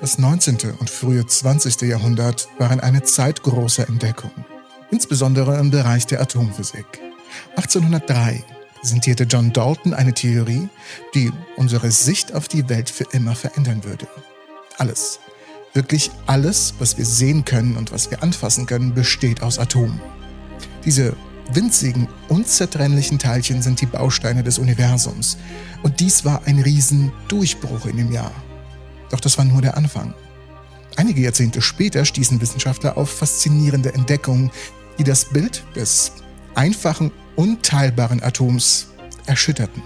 Das 19. und frühe 20. Jahrhundert waren eine Zeit großer Entdeckung, insbesondere im Bereich der Atomphysik. 1803 präsentierte John Dalton eine Theorie, die unsere Sicht auf die Welt für immer verändern würde. Alles, wirklich alles, was wir sehen können und was wir anfassen können, besteht aus Atomen. Diese winzigen, unzertrennlichen Teilchen sind die Bausteine des Universums. Und dies war ein Riesendurchbruch in dem Jahr. Doch das war nur der Anfang. Einige Jahrzehnte später stießen Wissenschaftler auf faszinierende Entdeckungen, die das Bild des einfachen, unteilbaren Atoms erschütterten.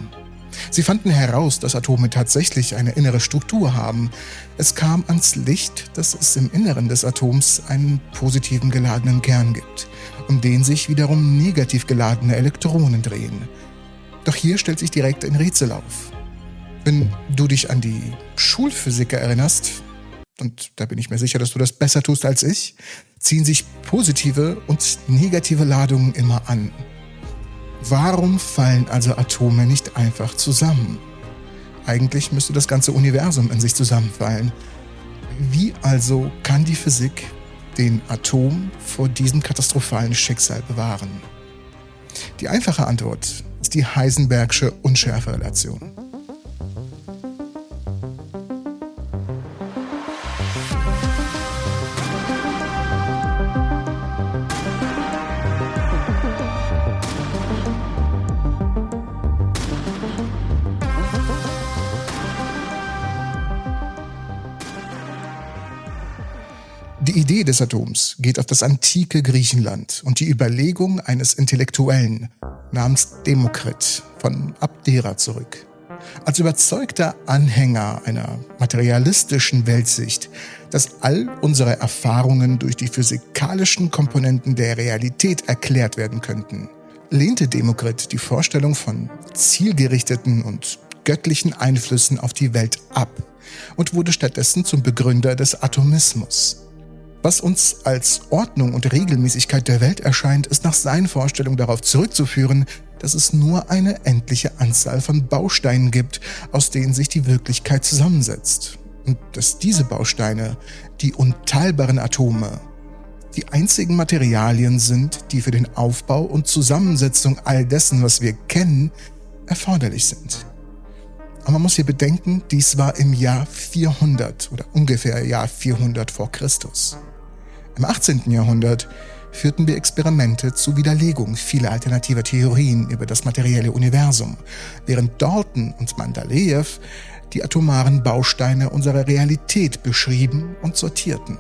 Sie fanden heraus, dass Atome tatsächlich eine innere Struktur haben. Es kam ans Licht, dass es im Inneren des Atoms einen positiven geladenen Kern gibt, um den sich wiederum negativ geladene Elektronen drehen. Doch hier stellt sich direkt ein Rätsel auf. Wenn du dich an die Schulphysiker erinnerst, und da bin ich mir sicher, dass du das besser tust als ich, ziehen sich positive und negative Ladungen immer an. Warum fallen also Atome nicht einfach zusammen? Eigentlich müsste das ganze Universum in sich zusammenfallen. Wie also kann die Physik den Atom vor diesem katastrophalen Schicksal bewahren? Die einfache Antwort ist die Heisenbergsche Unschärferelation. Idee des Atoms geht auf das antike Griechenland und die Überlegung eines Intellektuellen namens Demokrit von Abdera zurück. Als überzeugter Anhänger einer materialistischen Weltsicht, dass all unsere Erfahrungen durch die physikalischen Komponenten der Realität erklärt werden könnten, lehnte Demokrit die Vorstellung von zielgerichteten und göttlichen Einflüssen auf die Welt ab und wurde stattdessen zum Begründer des Atomismus. Was uns als Ordnung und Regelmäßigkeit der Welt erscheint, ist nach seinen Vorstellungen darauf zurückzuführen, dass es nur eine endliche Anzahl von Bausteinen gibt, aus denen sich die Wirklichkeit zusammensetzt. Und dass diese Bausteine, die unteilbaren Atome, die einzigen Materialien sind, die für den Aufbau und Zusammensetzung all dessen, was wir kennen, erforderlich sind. Aber man muss hier bedenken, dies war im Jahr 400 oder ungefähr Jahr 400 vor Christus. Im 18. Jahrhundert führten wir Experimente zur Widerlegung vieler alternativer Theorien über das materielle Universum, während Dalton und Mandaleev die atomaren Bausteine unserer Realität beschrieben und sortierten.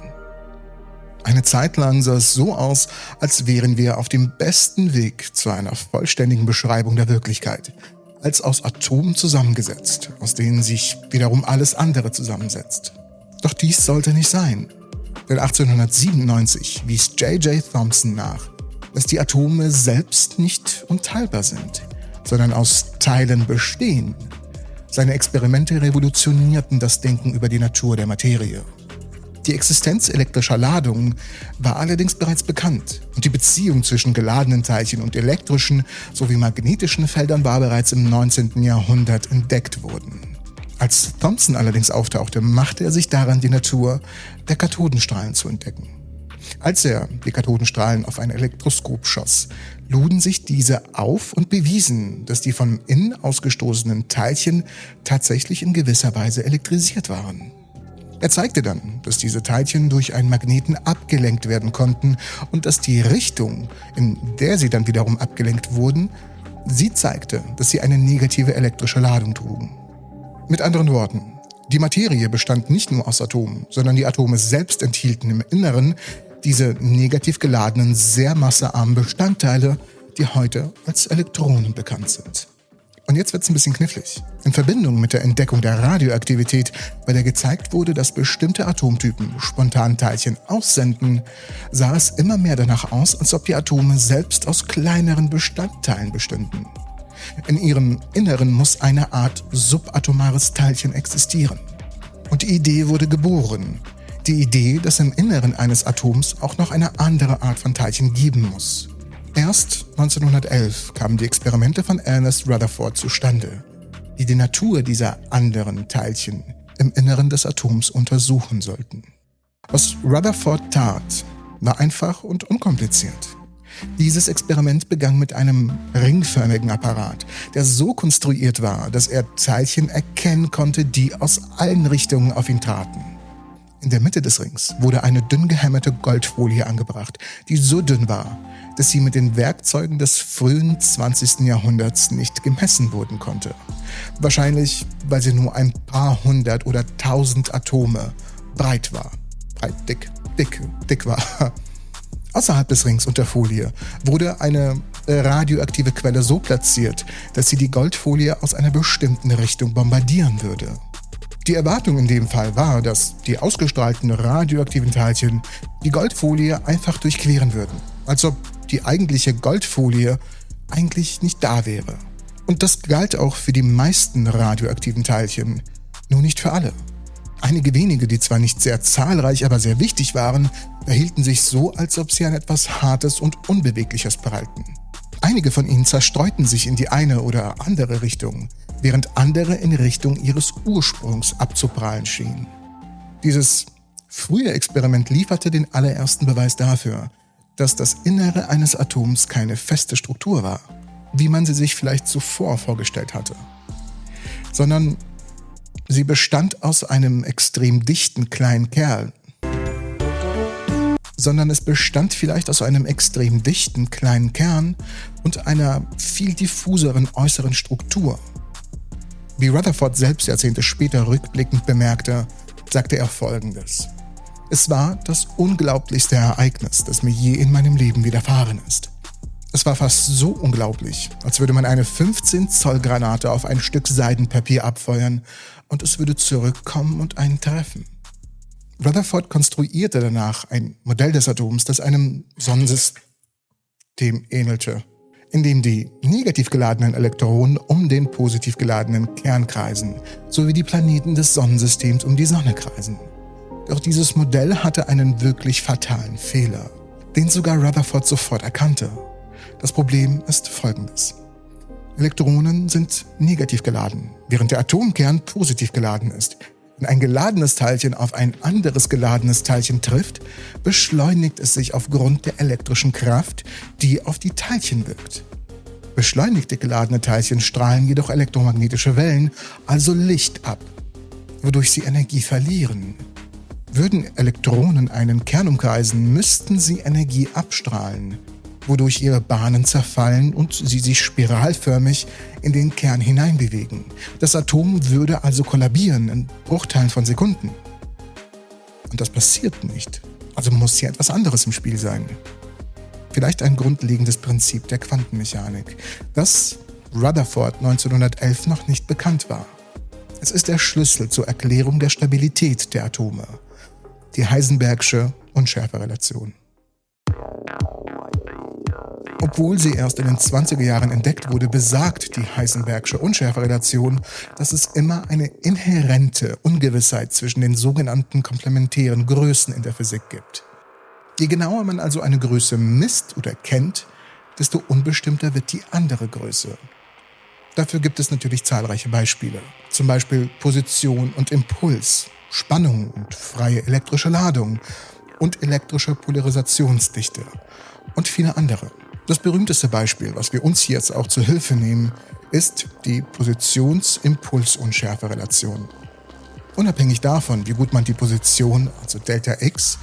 Eine Zeit lang sah es so aus, als wären wir auf dem besten Weg zu einer vollständigen Beschreibung der Wirklichkeit, als aus Atomen zusammengesetzt, aus denen sich wiederum alles andere zusammensetzt. Doch dies sollte nicht sein. Denn 1897 wies J.J. Thomson nach, dass die Atome selbst nicht unteilbar sind, sondern aus Teilen bestehen. Seine Experimente revolutionierten das Denken über die Natur der Materie. Die Existenz elektrischer Ladungen war allerdings bereits bekannt und die Beziehung zwischen geladenen Teilchen und elektrischen sowie magnetischen Feldern war bereits im 19. Jahrhundert entdeckt worden. Als Thomson allerdings auftauchte, machte er sich daran, die Natur der Kathodenstrahlen zu entdecken. Als er die Kathodenstrahlen auf ein Elektroskop schoss, luden sich diese auf und bewiesen, dass die von innen ausgestoßenen Teilchen tatsächlich in gewisser Weise elektrisiert waren. Er zeigte dann, dass diese Teilchen durch einen Magneten abgelenkt werden konnten und dass die Richtung, in der sie dann wiederum abgelenkt wurden, sie zeigte, dass sie eine negative elektrische Ladung trugen. Mit anderen Worten, die Materie bestand nicht nur aus Atomen, sondern die Atome selbst enthielten im Inneren diese negativ geladenen, sehr massearmen Bestandteile, die heute als Elektronen bekannt sind. Und jetzt wird es ein bisschen knifflig. In Verbindung mit der Entdeckung der Radioaktivität, bei der gezeigt wurde, dass bestimmte Atomtypen spontan Teilchen aussenden, sah es immer mehr danach aus, als ob die Atome selbst aus kleineren Bestandteilen bestünden. In ihrem Inneren muss eine Art subatomares Teilchen existieren. Und die Idee wurde geboren. Die Idee, dass im Inneren eines Atoms auch noch eine andere Art von Teilchen geben muss. Erst 1911 kamen die Experimente von Ernest Rutherford zustande, die die Natur dieser anderen Teilchen im Inneren des Atoms untersuchen sollten. Was Rutherford tat, war einfach und unkompliziert. Dieses Experiment begann mit einem ringförmigen Apparat, der so konstruiert war, dass er Teilchen erkennen konnte, die aus allen Richtungen auf ihn traten. In der Mitte des Rings wurde eine dünn gehämmerte Goldfolie angebracht, die so dünn war, dass sie mit den Werkzeugen des frühen 20. Jahrhunderts nicht gemessen wurden konnte. Wahrscheinlich, weil sie nur ein paar hundert oder tausend Atome breit war. Breit, dick, dick, dick war. Außerhalb des Rings und der Folie wurde eine radioaktive Quelle so platziert, dass sie die Goldfolie aus einer bestimmten Richtung bombardieren würde. Die Erwartung in dem Fall war, dass die ausgestrahlten radioaktiven Teilchen die Goldfolie einfach durchqueren würden, als ob die eigentliche Goldfolie eigentlich nicht da wäre. Und das galt auch für die meisten radioaktiven Teilchen, nur nicht für alle. Einige wenige, die zwar nicht sehr zahlreich, aber sehr wichtig waren, verhielten sich so, als ob sie an etwas Hartes und Unbewegliches prallten. Einige von ihnen zerstreuten sich in die eine oder andere Richtung, während andere in Richtung ihres Ursprungs abzuprallen schienen. Dieses frühe Experiment lieferte den allerersten Beweis dafür, dass das Innere eines Atoms keine feste Struktur war, wie man sie sich vielleicht zuvor vorgestellt hatte, sondern Sie bestand aus einem extrem dichten kleinen Kerl, sondern es bestand vielleicht aus einem extrem dichten kleinen Kern und einer viel diffuseren äußeren Struktur. Wie Rutherford selbst Jahrzehnte später rückblickend bemerkte, sagte er Folgendes. Es war das unglaublichste Ereignis, das mir je in meinem Leben widerfahren ist. Es war fast so unglaublich, als würde man eine 15 Zoll Granate auf ein Stück Seidenpapier abfeuern und es würde zurückkommen und einen treffen. Rutherford konstruierte danach ein Modell des Atoms, das einem Sonnensystem ähnelte, in dem die negativ geladenen Elektronen um den positiv geladenen Kern kreisen, sowie die Planeten des Sonnensystems um die Sonne kreisen. Doch dieses Modell hatte einen wirklich fatalen Fehler, den sogar Rutherford sofort erkannte. Das Problem ist folgendes. Elektronen sind negativ geladen, während der Atomkern positiv geladen ist. Wenn ein geladenes Teilchen auf ein anderes geladenes Teilchen trifft, beschleunigt es sich aufgrund der elektrischen Kraft, die auf die Teilchen wirkt. Beschleunigte geladene Teilchen strahlen jedoch elektromagnetische Wellen, also Licht ab, wodurch sie Energie verlieren. Würden Elektronen einen Kern umkreisen, müssten sie Energie abstrahlen wodurch ihre Bahnen zerfallen und sie sich spiralförmig in den Kern hineinbewegen. Das Atom würde also kollabieren in Bruchteilen von Sekunden. Und das passiert nicht. Also muss hier etwas anderes im Spiel sein. Vielleicht ein grundlegendes Prinzip der Quantenmechanik, das Rutherford 1911 noch nicht bekannt war. Es ist der Schlüssel zur Erklärung der Stabilität der Atome, die Heisenbergsche Unschärferelation. Obwohl sie erst in den 20er Jahren entdeckt wurde, besagt die Heisenbergsche Unschärferelation, dass es immer eine inhärente Ungewissheit zwischen den sogenannten komplementären Größen in der Physik gibt. Je genauer man also eine Größe misst oder kennt, desto unbestimmter wird die andere Größe. Dafür gibt es natürlich zahlreiche Beispiele, zum Beispiel Position und Impuls, Spannung und freie elektrische Ladung und elektrische Polarisationsdichte und viele andere. Das berühmteste Beispiel, was wir uns jetzt auch zur Hilfe nehmen, ist die Positions-Impuls-Unschärfe-Relation. Unabhängig davon, wie gut man die Position, also Delta X,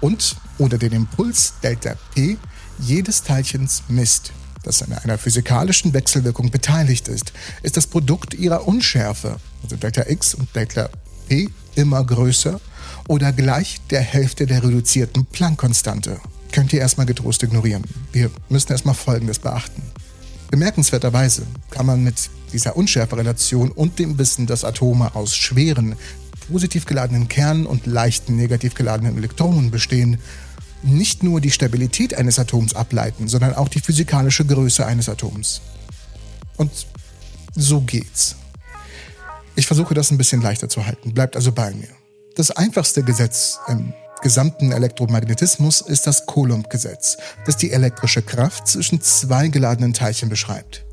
und oder den Impuls Delta P jedes Teilchens misst, das an einer physikalischen Wechselwirkung beteiligt ist, ist das Produkt ihrer Unschärfe, also Delta X und Delta P, immer größer oder gleich der Hälfte der reduzierten Planck-Konstante könnt ihr erstmal getrost ignorieren. Wir müssen erstmal Folgendes beachten. Bemerkenswerterweise kann man mit dieser Unschärferelation und dem Wissen, dass Atome aus schweren, positiv geladenen Kernen und leichten, negativ geladenen Elektronen bestehen, nicht nur die Stabilität eines Atoms ableiten, sondern auch die physikalische Größe eines Atoms. Und so geht's. Ich versuche das ein bisschen leichter zu halten, bleibt also bei mir. Das einfachste Gesetz im gesamten Elektromagnetismus ist das Coulomb-Gesetz, das die elektrische Kraft zwischen zwei geladenen Teilchen beschreibt.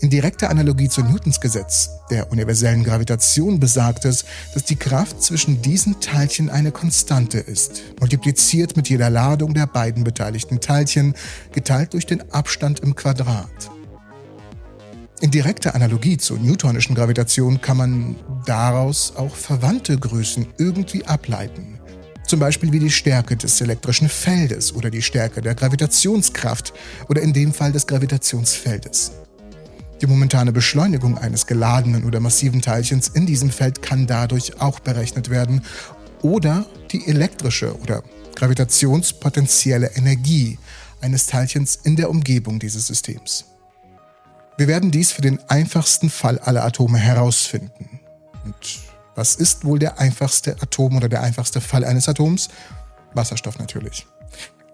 In direkter Analogie zu Newtons Gesetz der universellen Gravitation besagt es, dass die Kraft zwischen diesen Teilchen eine Konstante ist, multipliziert mit jeder Ladung der beiden beteiligten Teilchen, geteilt durch den Abstand im Quadrat. In direkter Analogie zur newtonischen Gravitation kann man daraus auch verwandte Größen irgendwie ableiten. Zum Beispiel wie die Stärke des elektrischen Feldes oder die Stärke der Gravitationskraft oder in dem Fall des Gravitationsfeldes. Die momentane Beschleunigung eines geladenen oder massiven Teilchens in diesem Feld kann dadurch auch berechnet werden oder die elektrische oder gravitationspotenzielle Energie eines Teilchens in der Umgebung dieses Systems. Wir werden dies für den einfachsten Fall aller Atome herausfinden. Und was ist wohl der einfachste Atom oder der einfachste Fall eines Atoms? Wasserstoff natürlich.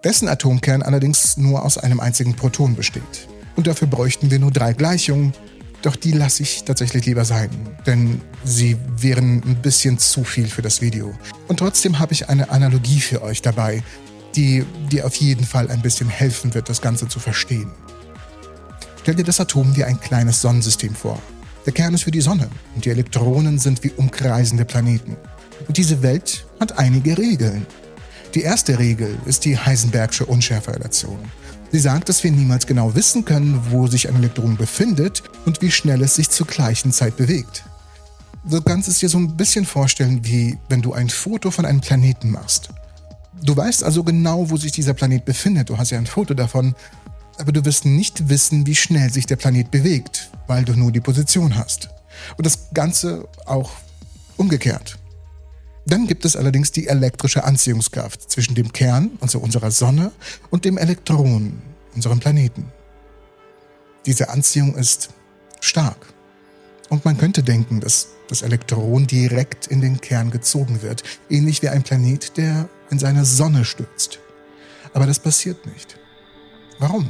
Dessen Atomkern allerdings nur aus einem einzigen Proton besteht. Und dafür bräuchten wir nur drei Gleichungen. Doch die lasse ich tatsächlich lieber sein, denn sie wären ein bisschen zu viel für das Video. Und trotzdem habe ich eine Analogie für euch dabei, die dir auf jeden Fall ein bisschen helfen wird, das Ganze zu verstehen. Stell dir das Atom wie ein kleines Sonnensystem vor. Der Kern ist wie die Sonne und die Elektronen sind wie umkreisende Planeten. Und diese Welt hat einige Regeln. Die erste Regel ist die Heisenbergsche Unschärferelation. Sie sagt, dass wir niemals genau wissen können, wo sich ein Elektron befindet und wie schnell es sich zur gleichen Zeit bewegt. Du kannst es dir so ein bisschen vorstellen, wie wenn du ein Foto von einem Planeten machst. Du weißt also genau, wo sich dieser Planet befindet, du hast ja ein Foto davon, aber du wirst nicht wissen, wie schnell sich der Planet bewegt, weil du nur die Position hast. Und das Ganze auch umgekehrt. Dann gibt es allerdings die elektrische Anziehungskraft zwischen dem Kern, also unserer Sonne, und dem Elektron, unserem Planeten. Diese Anziehung ist stark. Und man könnte denken, dass das Elektron direkt in den Kern gezogen wird, ähnlich wie ein Planet, der in seine Sonne stürzt. Aber das passiert nicht. Warum?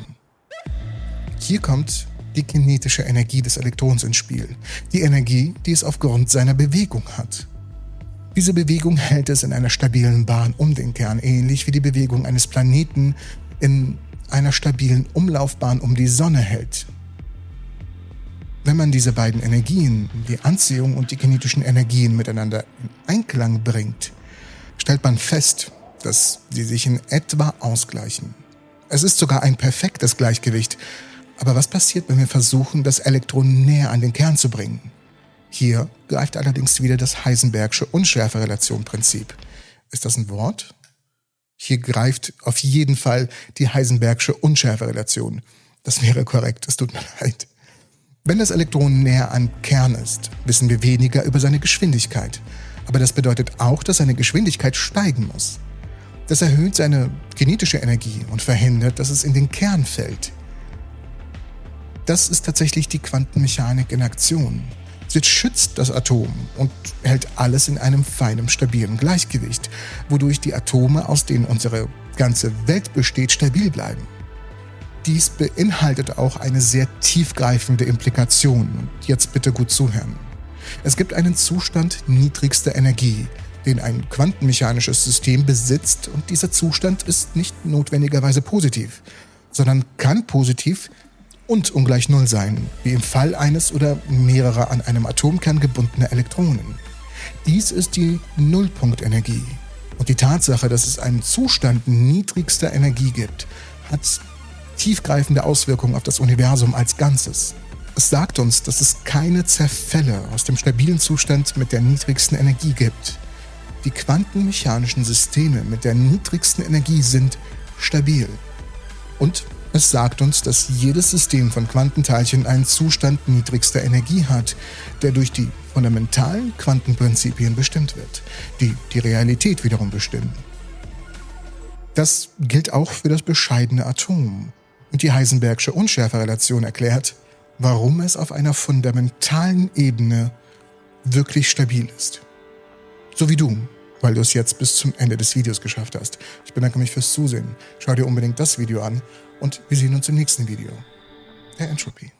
Hier kommt die kinetische Energie des Elektrons ins Spiel, die Energie, die es aufgrund seiner Bewegung hat. Diese Bewegung hält es in einer stabilen Bahn um den Kern, ähnlich wie die Bewegung eines Planeten in einer stabilen Umlaufbahn um die Sonne hält. Wenn man diese beiden Energien, die Anziehung und die kinetischen Energien miteinander in Einklang bringt, stellt man fest, dass sie sich in etwa ausgleichen. Es ist sogar ein perfektes Gleichgewicht. Aber was passiert, wenn wir versuchen, das Elektron näher an den Kern zu bringen? Hier greift allerdings wieder das Heisenbergsche Unschärferelation-Prinzip. Ist das ein Wort? Hier greift auf jeden Fall die Heisenbergsche Unschärferelation. Das wäre korrekt, es tut mir leid. Wenn das Elektron näher am Kern ist, wissen wir weniger über seine Geschwindigkeit. Aber das bedeutet auch, dass seine Geschwindigkeit steigen muss. Das erhöht seine kinetische Energie und verhindert, dass es in den Kern fällt. Das ist tatsächlich die Quantenmechanik in Aktion. Sie schützt das Atom und hält alles in einem feinen, stabilen Gleichgewicht, wodurch die Atome, aus denen unsere ganze Welt besteht, stabil bleiben. Dies beinhaltet auch eine sehr tiefgreifende Implikation. Jetzt bitte gut zuhören. Es gibt einen Zustand niedrigster Energie, den ein quantenmechanisches System besitzt und dieser Zustand ist nicht notwendigerweise positiv, sondern kann positiv und ungleich Null sein, wie im Fall eines oder mehrerer an einem Atomkern gebundener Elektronen. Dies ist die Nullpunktenergie. Und die Tatsache, dass es einen Zustand niedrigster Energie gibt, hat tiefgreifende Auswirkungen auf das Universum als Ganzes. Es sagt uns, dass es keine Zerfälle aus dem stabilen Zustand mit der niedrigsten Energie gibt. Die quantenmechanischen Systeme mit der niedrigsten Energie sind stabil. Und es sagt uns, dass jedes System von Quantenteilchen einen Zustand niedrigster Energie hat, der durch die fundamentalen Quantenprinzipien bestimmt wird, die die Realität wiederum bestimmen. Das gilt auch für das bescheidene Atom. Und die Heisenbergsche Unschärferelation erklärt, warum es auf einer fundamentalen Ebene wirklich stabil ist. So wie du, weil du es jetzt bis zum Ende des Videos geschafft hast. Ich bedanke mich fürs Zusehen. Schau dir unbedingt das Video an und wir sehen uns im nächsten Video. Der Entropy.